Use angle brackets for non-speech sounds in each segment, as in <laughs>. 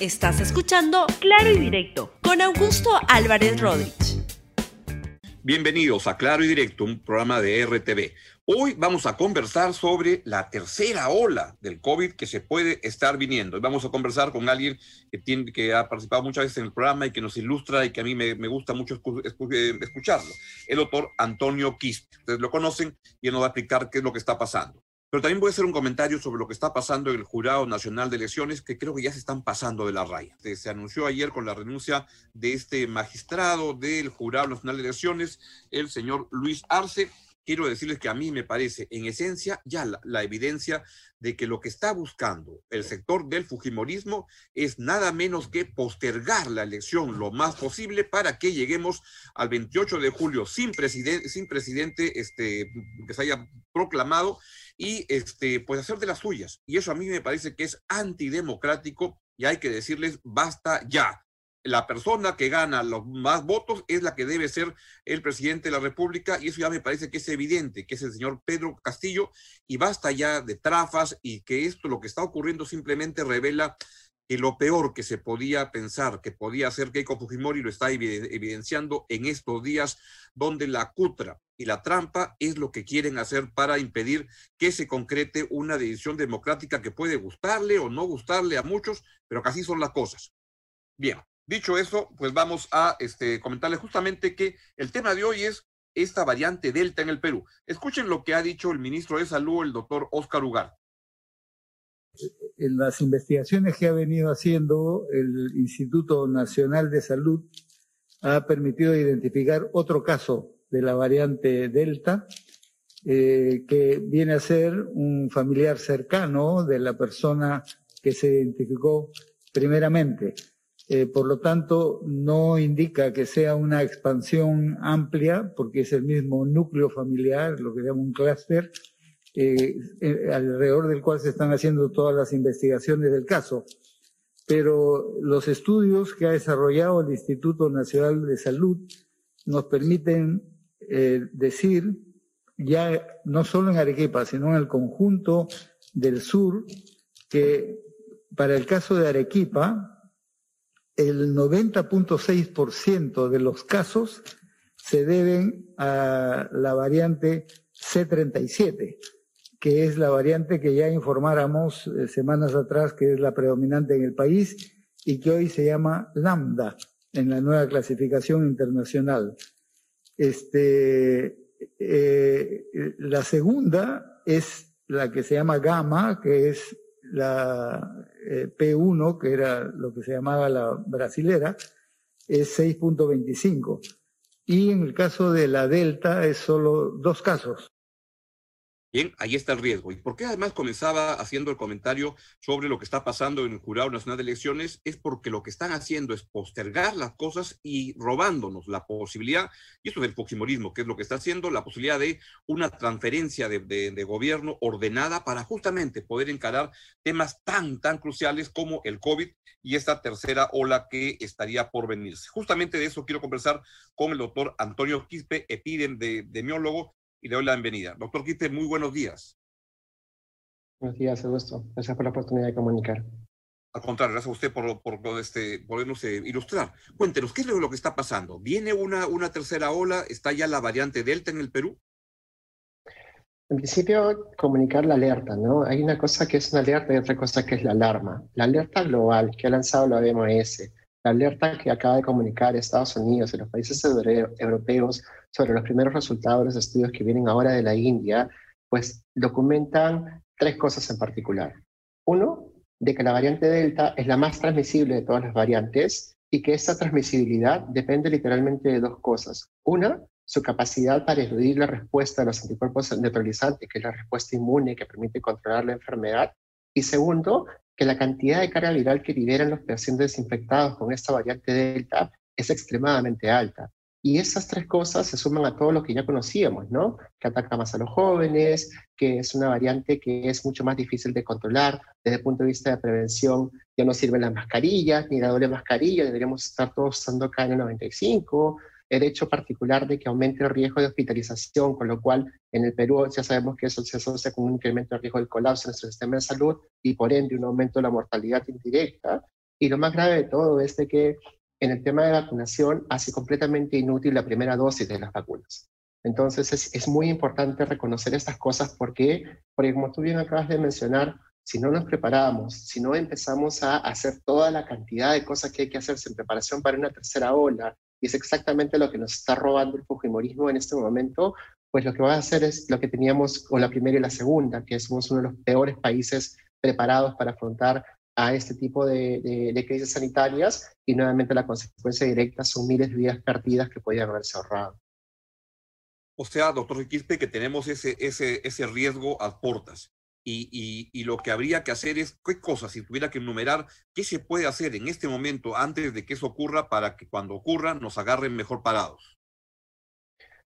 Estás escuchando Claro y Directo con Augusto Álvarez Rodríguez. Bienvenidos a Claro y Directo, un programa de RTV. Hoy vamos a conversar sobre la tercera ola del COVID que se puede estar viniendo. Vamos a conversar con alguien que, tiene, que ha participado muchas veces en el programa y que nos ilustra y que a mí me, gusta mucho eh, escucharlo. El doctor Antonio Quispe. Ustedes lo conocen y él nos va a explicar qué es lo que está pasando. Pero también voy a hacer un comentario sobre lo que está pasando en el Jurado Nacional de Elecciones, que creo que ya se están pasando de la raya. Se anunció ayer con la renuncia de este magistrado del Jurado Nacional de Elecciones, el señor Luis Arce. Quiero decirles que a mí me parece, en esencia, ya la, evidencia de que lo que está buscando el sector del Fujimorismo es nada menos que postergar la elección lo más posible para que lleguemos al 28 de julio sin presidente, sin presidente este, que se haya proclamado y este, pues hacer de las suyas. Y eso a mí me parece que es antidemocrático y hay que decirles, basta ya. La persona que gana los más votos es la que debe ser el presidente de la República y eso ya me parece que es evidente, que es el señor Pedro Castillo y basta ya de trafas y que esto, lo que está ocurriendo simplemente revela que lo peor que se podía pensar que podía hacer Keiko Fujimori lo está evidenciando en estos días donde la cutra y la trampa es lo que quieren hacer para impedir que se concrete una decisión democrática que puede gustarle o no gustarle a muchos, pero que así son las cosas. Bien, dicho eso, pues vamos a este, comentarle justamente que el tema de hoy es esta variante Delta en el Perú. Escuchen lo que ha dicho el ministro de Salud, el doctor Oscar Ugar. En las investigaciones que ha venido haciendo el Instituto Nacional de Salud ha permitido identificar otro caso de la variante Delta, eh, que viene a ser un familiar cercano de la persona que se identificó primeramente. Eh, por lo tanto, no indica que sea una expansión amplia, porque es el mismo núcleo familiar, lo que llama un clúster, eh, alrededor del cual se están haciendo todas las investigaciones del caso. Pero los estudios que ha desarrollado el Instituto Nacional de Salud nos permiten eh, decir, ya no solo en Arequipa, sino en el conjunto del sur, que para el caso de Arequipa, el 90.6% de los casos se deben a la variante C37, que es la variante que ya informáramos eh, semanas atrás que es la predominante en el país y que hoy se llama lambda en la nueva clasificación internacional. Este, eh, la segunda es la que se llama gamma, que es la eh, P1, que era lo que se llamaba la brasilera, es 6.25. Y en el caso de la delta es solo dos casos. Bien, ahí está el riesgo. ¿Y por qué además comenzaba haciendo el comentario sobre lo que está pasando en el Jurado Nacional de Elecciones? Es porque lo que están haciendo es postergar las cosas y robándonos la posibilidad, y eso es el fujimorismo, que es lo que está haciendo, la posibilidad de una transferencia de, de gobierno ordenada para justamente poder encarar temas tan, tan cruciales como el COVID y esta tercera ola que estaría por venirse. Justamente de eso quiero conversar con el doctor Antonio Quispe, epidemiólogo y le doy la bienvenida. Doctor Quispe, muy buenos días. Buenos días, Augusto. Gracias por la oportunidad de comunicar. Al contrario, gracias a usted por, por este, podernos eh, ilustrar. Cuéntenos, ¿qué es lo que está pasando? ¿Viene una, una tercera ola? ¿Está ya la variante Delta en el Perú? En principio, comunicar la alerta, ¿no? Hay una cosa que es una alerta y otra cosa que es la alarma. La alerta global que ha lanzado la OMS la alerta que acaba de comunicar Estados Unidos y los países europeos sobre los primeros resultados de los estudios que vienen ahora de la India, pues documentan tres cosas en particular. Uno, de que la variante Delta es la más transmisible de todas las variantes y que esa transmisibilidad depende literalmente de dos cosas. Una, su capacidad para eludir la respuesta de los anticuerpos neutralizantes, que es la respuesta inmune que permite controlar la enfermedad. Y segundo, que la cantidad de carga viral que liberan los pacientes infectados con esta variante Delta es extremadamente alta. Y esas tres cosas se suman a todo lo que ya conocíamos, ¿no? Que ataca más a los jóvenes, que es una variante que es mucho más difícil de controlar desde el punto de vista de prevención. Ya no sirven las mascarillas, ni la doble mascarilla, deberíamos estar todos usando KN95 el hecho particular de que aumente el riesgo de hospitalización, con lo cual en el Perú ya sabemos que eso se asocia con un incremento del riesgo del colapso en nuestro sistema de salud y por ende un aumento de la mortalidad indirecta. Y lo más grave de todo es de que en el tema de vacunación hace completamente inútil la primera dosis de las vacunas. Entonces es, es muy importante reconocer estas cosas porque, porque como tú bien acabas de mencionar, si no nos preparamos, si no empezamos a hacer toda la cantidad de cosas que hay que hacerse en preparación para una tercera ola, y es exactamente lo que nos está robando el Fujimorismo en este momento, pues lo que va a hacer es lo que teníamos con la primera y la segunda, que somos uno de los peores países preparados para afrontar a este tipo de, crisis sanitarias y nuevamente la consecuencia directa son miles de vidas perdidas que podían haberse ahorrado. O sea, doctor Riquispe, que tenemos ese, ese, ese riesgo a portas. Y, lo que habría que hacer es, ¿qué cosas, si tuviera que enumerar, qué se puede hacer en este momento antes de que eso ocurra para que cuando ocurra nos agarren mejor parados?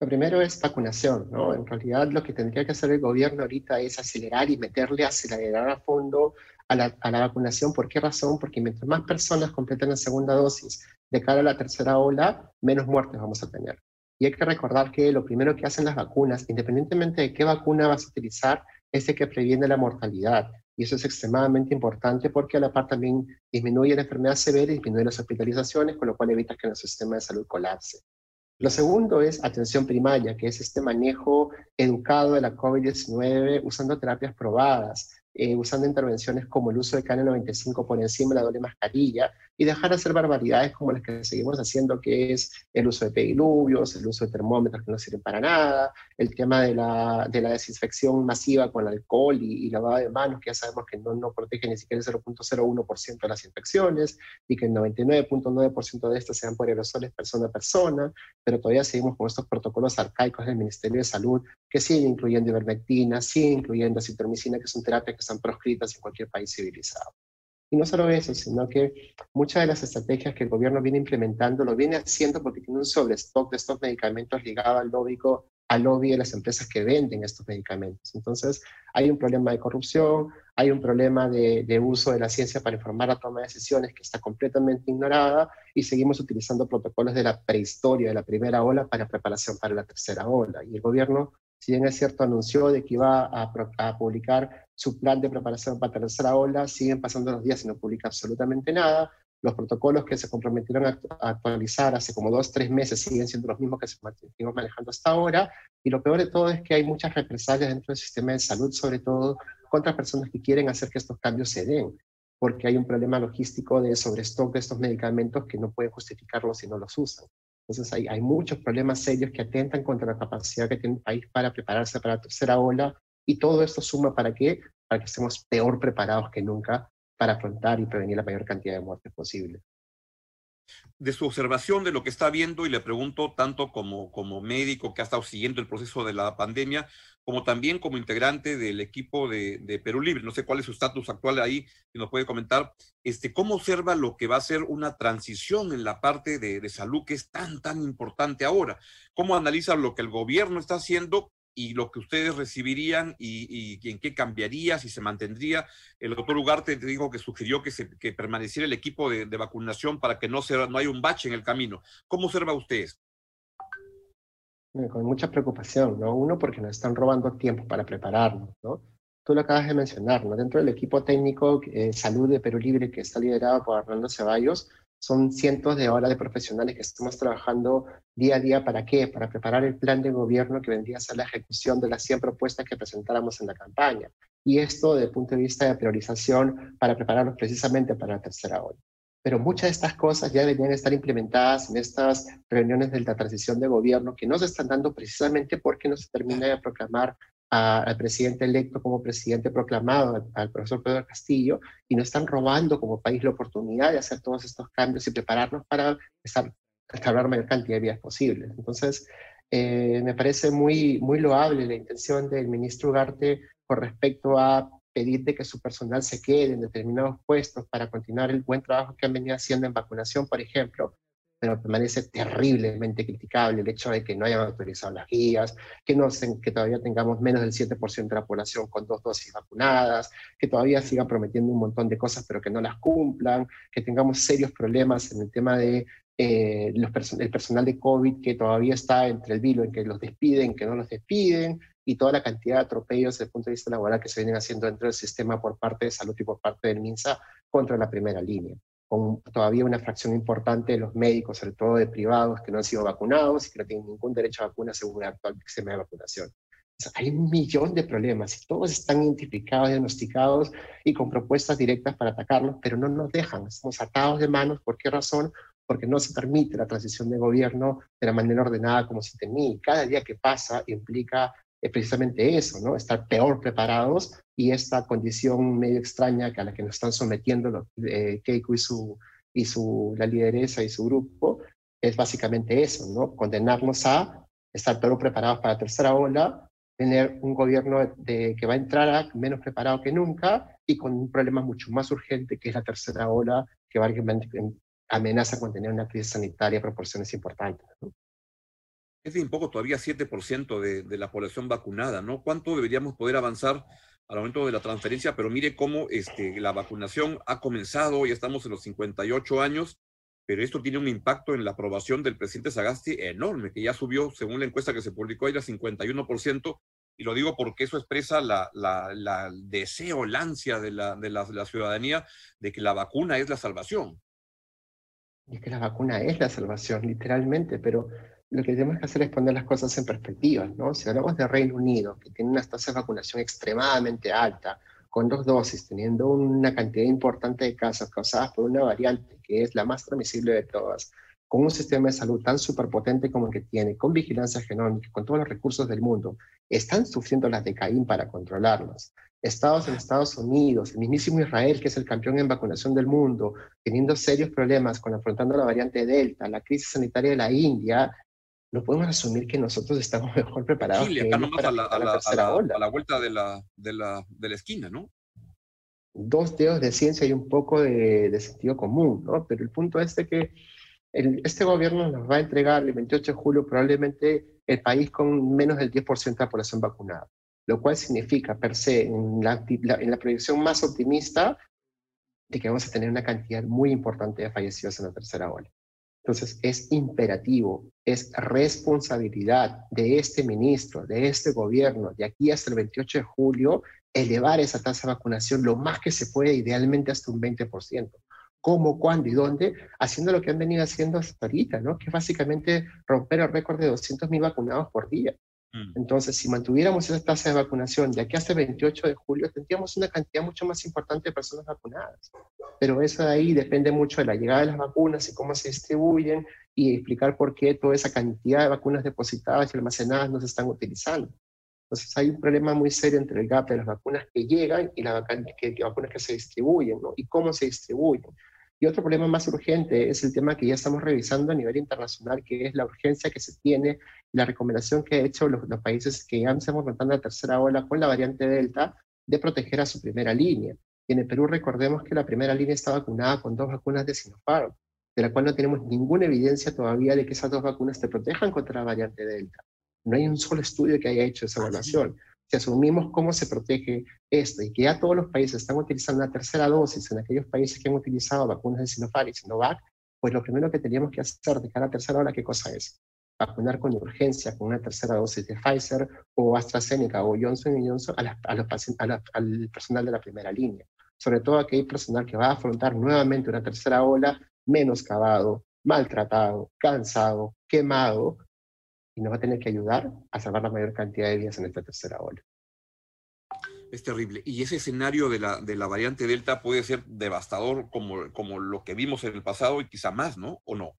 Lo primero es vacunación, ¿no? En realidad lo que tendría que hacer el gobierno ahorita es acelerar y meterle, acelerar a fondo a la, a la vacunación. ¿Por qué razón? Porque mientras más personas completen la segunda dosis de cara a la tercera ola, menos muertes vamos a tener. Y hay que recordar que lo primero que hacen las vacunas, independientemente de qué vacuna vas a utilizar, es que previene la mortalidad. Y eso es extremadamente importante porque a la par también disminuye la enfermedad severa y disminuye las hospitalizaciones, con lo cual evita que nuestro sistema de salud colapse. Lo segundo es atención primaria, que es este manejo educado de la COVID-19 usando terapias probadas, eh, usando intervenciones como el uso de KN95 por encima de la doble mascarilla y dejar de hacer barbaridades como las que seguimos haciendo, que es el uso de pediluvios, el uso de termómetros que no sirven para nada, el tema de la, de la desinfección masiva con alcohol y, y, lavado de manos, que ya sabemos que no, no protege ni siquiera el 0.01% de las infecciones y que el 99.9% de estas sean por aerosoles persona a persona, pero todavía seguimos con estos protocolos arcaicos del Ministerio de Salud que siguen incluyendo ivermectina, siguen incluyendo acitromicina, que son terapias que están proscritas en cualquier país civilizado. Y no solo eso, sino que muchas de las estrategias que el gobierno viene implementando lo viene haciendo porque tiene un sobrestock de estos medicamentos ligado al lobby, al lobby de las empresas que venden estos medicamentos. Entonces, hay un problema de corrupción, hay un problema de, de, uso de la ciencia para informar la toma de decisiones que está completamente ignorada y seguimos utilizando protocolos de la prehistoria, de la primera ola, para preparación para la tercera ola. Y el gobierno si bien es cierto, anunció de que iba a, publicar su plan de preparación para la tercera ola, siguen pasando los días y no publica absolutamente nada. Los protocolos que se comprometieron a, actualizar hace como dos, tres meses siguen siendo los mismos que se seguimos manejando hasta ahora. Y lo peor de todo es que hay muchas represalias dentro del sistema de salud, sobre todo contra personas que quieren hacer que estos cambios se den, porque hay un problema logístico de sobrestock de estos medicamentos que no pueden justificarlos si no los usan. Entonces hay, hay muchos problemas serios que atentan contra la capacidad que tiene el país para prepararse para la tercera ola y todo esto suma para qué? Para que estemos peor preparados que nunca para afrontar y prevenir la mayor cantidad de muertes posible de su observación de lo que está viendo y le pregunto tanto como, como médico que ha estado siguiendo el proceso de la pandemia, como también como integrante del equipo de, de Perú Libre. No sé cuál es su estatus actual ahí, si nos puede comentar. Este, ¿Cómo observa lo que va a ser una transición en la parte de, de salud que es tan, tan importante ahora? ¿Cómo analiza lo que el gobierno está haciendo y lo que ustedes recibirían y, en qué cambiaría, si se mantendría. El doctor Ugarte dijo que sugirió que, permaneciera el equipo de, vacunación para que no, haya un bache en el camino. ¿Cómo observa usted Con mucha preocupación, ¿no? Uno, porque nos están robando tiempo para prepararnos, ¿no? Tú lo acabas de mencionar, ¿no? Dentro del equipo técnico eh, Salud de Perú Libre, que está liderado por Hernando Ceballos, son cientos de horas de profesionales que estamos trabajando día a día. ¿Para qué? Para preparar el plan de gobierno que vendría a ser la ejecución de las 100 propuestas que presentáramos en la campaña. Y esto desde el punto de vista de priorización para prepararnos precisamente para la tercera ola. Pero muchas de estas cosas ya deberían estar implementadas en estas reuniones de la transición de gobierno que no se están dando precisamente porque no se termina de proclamar al presidente electo como presidente proclamado, al, al, profesor Pedro Castillo, y nos están robando como país la oportunidad de hacer todos estos cambios y prepararnos para estar, la mayor cantidad de vías posibles. Entonces, eh, me parece muy, muy loable la intención del ministro Ugarte con respecto a pedirte que su personal se quede en determinados puestos para continuar el buen trabajo que han venido haciendo en vacunación, por ejemplo, pero permanece terriblemente criticable el hecho de que no hayan autorizado las guías, que, no, que todavía tengamos menos del 7% de la población con dos dosis vacunadas, que todavía sigan prometiendo un montón de cosas pero que no las cumplan, que tengamos serios problemas en el tema de eh, los perso el personal de COVID que todavía está entre el vilo en que los despiden, que no los despiden, y toda la cantidad de atropellos desde el punto de vista laboral que se vienen haciendo dentro del sistema por parte de salud y por parte del MINSA contra la primera línea con todavía una fracción importante de los médicos, sobre todo de privados, que no han sido vacunados y que no tienen ningún derecho a vacuna según el actual sistema de vacunación. hay un millón de problemas y todos están identificados, diagnosticados y con propuestas directas para atacarlos, pero no nos dejan, estamos atados de manos. ¿Por qué razón? Porque no se permite la transición de gobierno de la manera ordenada como se tenía. cada día que pasa implica es precisamente eso, ¿no? Estar peor preparados y esta condición medio extraña que a la que nos están sometiendo eh, Keiko y su, y su, la lideresa y su grupo, es básicamente eso, ¿no? Condenarnos a estar peor preparados para la tercera ola, tener un gobierno de, que va a entrar menos preparado que nunca y con un problema mucho más urgente que es la tercera ola que va a amenaza con tener una crisis sanitaria a proporciones importantes. Es bien poco, todavía 7% de, de la población vacunada, ¿no? ¿Cuánto deberíamos poder avanzar al momento de la transferencia? Pero mire cómo este, la vacunación ha comenzado, ya estamos en los 58 años, pero esto tiene un impacto en la aprobación del presidente Sagasti enorme, que ya subió, según la encuesta que se publicó ayer, a 51%, y lo digo porque eso expresa la, la, deseo, la ansia de la, de, la, la ciudadanía de que la vacuna es la salvación. Y es que la vacuna es la salvación, literalmente, pero lo que tenemos que hacer es poner las cosas en perspectiva, ¿no? Si hablamos de Reino Unido, que tiene unas tasas de vacunación extremadamente alta, con dos dosis, teniendo una cantidad importante de casos causadas por una variante que es la más transmisible de todas, con un sistema de salud tan superpotente como el que tiene, con vigilancia genómica, con todos los recursos del mundo, están sufriendo las de Caín para controlarlas. Estados en Estados Unidos, el mismísimo Israel, que es el campeón en vacunación del mundo, teniendo serios problemas con afrontando la variante Delta, la crisis sanitaria de la India, no podemos asumir que nosotros estamos <laughs> mejor preparados. Chile, acá nomás a la, a, la, a, la, vuelta de la, de, la, de la esquina, ¿no? Dos dedos de ciencia y un poco de, de sentido común, ¿no? Pero el punto es de que el, este gobierno nos va a entregar el 28 de julio probablemente el país con menos del 10% de la población vacunada, lo cual significa per se, en la, en la proyección más optimista, de que vamos a tener una cantidad muy importante de fallecidos en la tercera ola. Entonces, es imperativo, es responsabilidad de este ministro, de este gobierno, de aquí hasta el 28 de julio, elevar esa tasa de vacunación lo más que se puede, idealmente hasta un 20%. ¿Cómo, cuándo y dónde? Haciendo lo que han venido haciendo hasta ahorita, ¿no? Que es básicamente romper el récord de 200.000 vacunados por día. Mm. Entonces, si mantuviéramos esa tasa de vacunación de aquí hasta el 28 de julio, tendríamos una cantidad mucho más importante de personas vacunadas. Pero eso de ahí depende mucho de la llegada de las vacunas y cómo se distribuyen y explicar por qué toda esa cantidad de vacunas depositadas y almacenadas no se están utilizando. Entonces hay un problema muy serio entre el gap de las vacunas que llegan y las vacunas que se distribuyen, ¿no? Y cómo se distribuyen. Y otro problema más urgente es el tema que ya estamos revisando a nivel internacional, que es la urgencia que se tiene, la recomendación que han hecho los, países que ya estamos enfrentando la tercera ola con la variante Delta, de proteger a su primera línea. Y en el Perú recordemos que la primera línea está vacunada con dos vacunas de Sinopharm, de la cual no tenemos ninguna evidencia todavía de que esas dos vacunas te protejan contra la variante Delta. No hay un solo estudio que haya hecho esa evaluación si asumimos cómo se protege esto y que ya todos los países están utilizando una tercera dosis en aquellos países que han utilizado vacunas de Sinopharm y Sinovac, pues lo primero que teníamos que hacer de a la tercera ola, ¿qué cosa es? Vacunar con urgencia con una tercera dosis de Pfizer o AstraZeneca o Johnson Johnson a, a los al personal de la primera línea. Sobre todo aquel personal que va a afrontar nuevamente una tercera ola menoscabado, maltratado, cansado, quemado, y nos va a tener que ayudar a salvar la mayor cantidad de vidas en esta tercera ola. Es terrible. Y ese escenario de la, de la variante Delta puede ser devastador como, como lo que vimos en el pasado y quizá más, ¿no? ¿O no?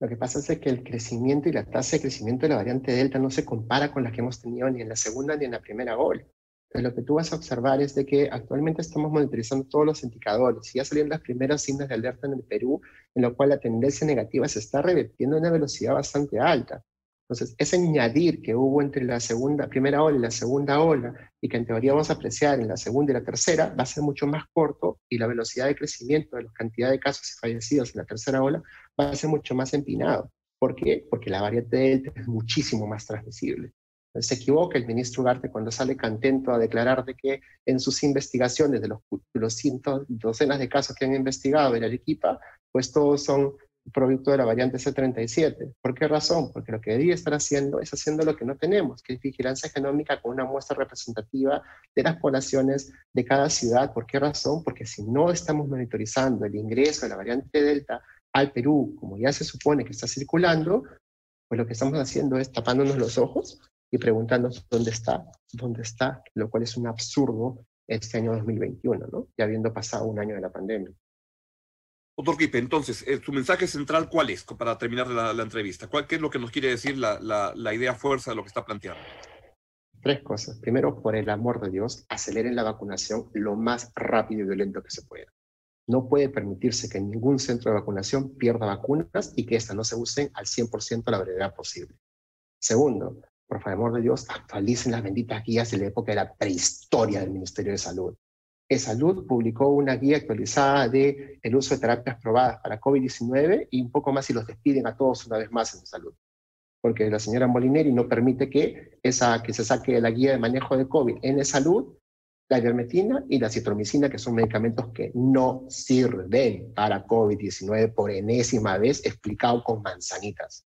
Lo que pasa es que el crecimiento y la tasa de crecimiento de la variante Delta no se compara con la que hemos tenido ni en la segunda ni en la primera ola. Entonces, lo que tú vas a observar es de que actualmente estamos monitorizando todos los indicadores y ya salieron las primeras signos de alerta en el Perú, en lo cual la tendencia negativa se está revirtiendo a una velocidad bastante alta. Entonces, ese añadir que hubo entre la segunda, primera ola y la segunda ola, y que en teoría vamos a apreciar en la segunda y la tercera, va a ser mucho más corto y la velocidad de crecimiento de la cantidad de casos y fallecidos en la tercera ola va a ser mucho más empinado. ¿Por qué? Porque la variante Delta es muchísimo más transmisible se equivoca el ministro Ugarte cuando sale contento a declarar de que en sus investigaciones de los, los cientos, docenas de casos que han investigado en Arequipa, pues todos son producto de la variante C37. ¿Por qué razón? Porque lo que debería estar haciendo es haciendo lo que no tenemos, que es vigilancia genómica con una muestra representativa de las poblaciones de cada ciudad. ¿Por qué razón? Porque si no estamos monitorizando el ingreso de la variante Delta al Perú, como ya se supone que está circulando, pues lo que estamos haciendo es tapándonos los ojos y preguntándonos dónde está, dónde está, lo cual es un absurdo este año 2021, ¿no? Ya habiendo pasado un año de la pandemia. Doctor Kipe, entonces, eh, su mensaje central, ¿cuál es para terminar la, entrevista? ¿Cuál, ¿Qué es lo que nos quiere decir la, la, idea fuerza de lo que está planteando? Tres cosas. Primero, por el amor de Dios, aceleren la vacunación lo más rápido y violento que se pueda. No puede permitirse que ningún centro de vacunación pierda vacunas y que éstas no se usen al 100% a la brevedad posible. Segundo, por favor de Dios, actualicen las benditas guías de la época de la prehistoria del Ministerio de Salud. Salud publicó una guía actualizada de el uso de terapias probadas para COVID-19 y un poco más si los despiden a todos una vez más en salud. Porque la señora Molineri no permite que, esa, que se saque la guía de manejo de COVID en salud la ivermectina y la citromicina, que son medicamentos que no sirven para COVID-19 por enésima vez, explicado con manzanitas.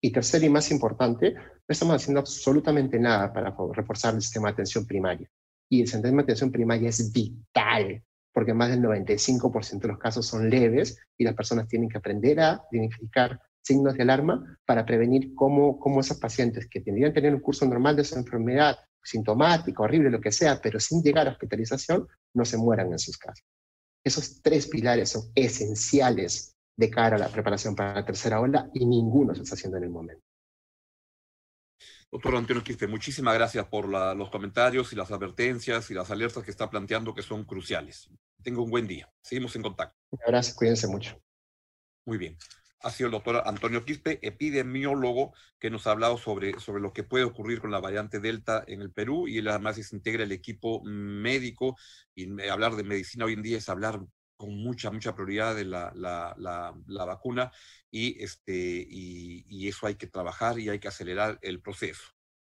Y tercero y más importante, no estamos haciendo absolutamente nada para reforzar el sistema de atención primaria y el centro de atención primaria es vital, porque más del 95% de los casos son leves y las personas tienen que aprender a identificar signos de alarma para prevenir cómo, cómo esos pacientes que tendrían tener un curso normal de su enfermedad, sintomático, horrible, lo que sea, pero sin llegar a hospitalización, no se mueran en sus casas. Esos tres pilares son esenciales de cara a la preparación para la tercera ola y ninguno se está haciendo en el momento. Doctor Antonio Quispe, muchísimas gracias por los comentarios y las advertencias y las alertas que está planteando que son cruciales. Tengo un buen día. Seguimos en contacto. Gracias, cuídense mucho. Muy bien. Ha sido el doctor Antonio Quispe, epidemiólogo, que nos ha hablado sobre, sobre lo que puede ocurrir con la variante Delta en el Perú y él además se integra el equipo médico y hablar de medicina hoy en día es hablar con mucha, mucha prioridad de la, la, la, vacuna y, este, y, eso hay que trabajar y hay que acelerar el proceso.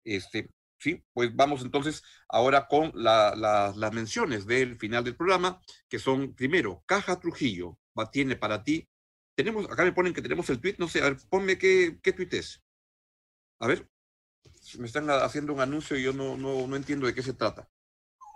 Este, sí, pues vamos entonces ahora con las menciones del final del programa, que son primero, Caja Trujillo, tiene para ti. Tenemos, acá me ponen que tenemos el tweet, no sé, a ver, ponme qué, qué tweet es. A ver, me están haciendo un anuncio y yo no, no, no entiendo de qué se trata.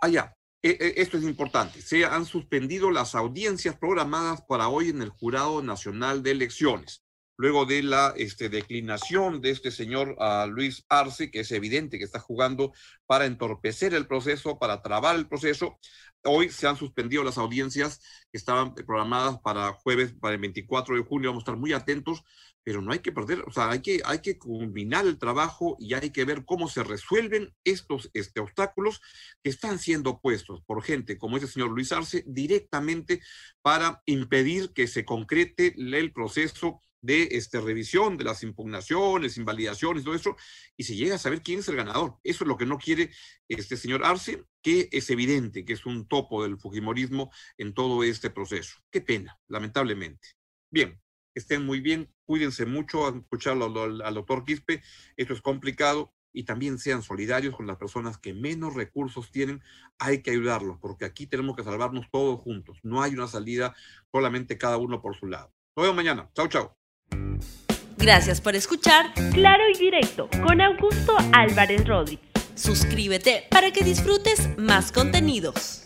Ah, esto es importante, se han suspendido las audiencias programadas para hoy en el Jurado Nacional de Elecciones. Luego de la este, declinación de este señor Luis Arce, que es evidente que está jugando para entorpecer el proceso, para trabar el proceso, hoy se han suspendido las audiencias que estaban programadas para jueves, para el 24 de junio. Vamos a estar muy atentos pero no hay que perder, o sea, hay que, hay que combinar el trabajo y hay que ver cómo se resuelven estos este, obstáculos que están siendo puestos por gente como ese señor Luis Arce directamente para impedir que se concrete el proceso de este, revisión de las impugnaciones, invalidaciones, todo eso, y se llega a saber quién es el ganador. Eso es lo que no quiere este señor Arce, que es evidente que es un topo del Fujimorismo en todo este proceso. Qué pena, lamentablemente. Bien, estén muy bien, cuídense mucho, a escucharlo al, doctor Quispe, esto es complicado y también sean solidarios con las personas que menos recursos tienen, hay que ayudarlos, porque aquí tenemos que salvarnos todos juntos, no hay una salida solamente cada uno por su lado. Nos vemos mañana, chao, chao. Gracias por escuchar Claro y Directo con Augusto Álvarez Rodríguez. Suscríbete para que disfrutes más contenidos.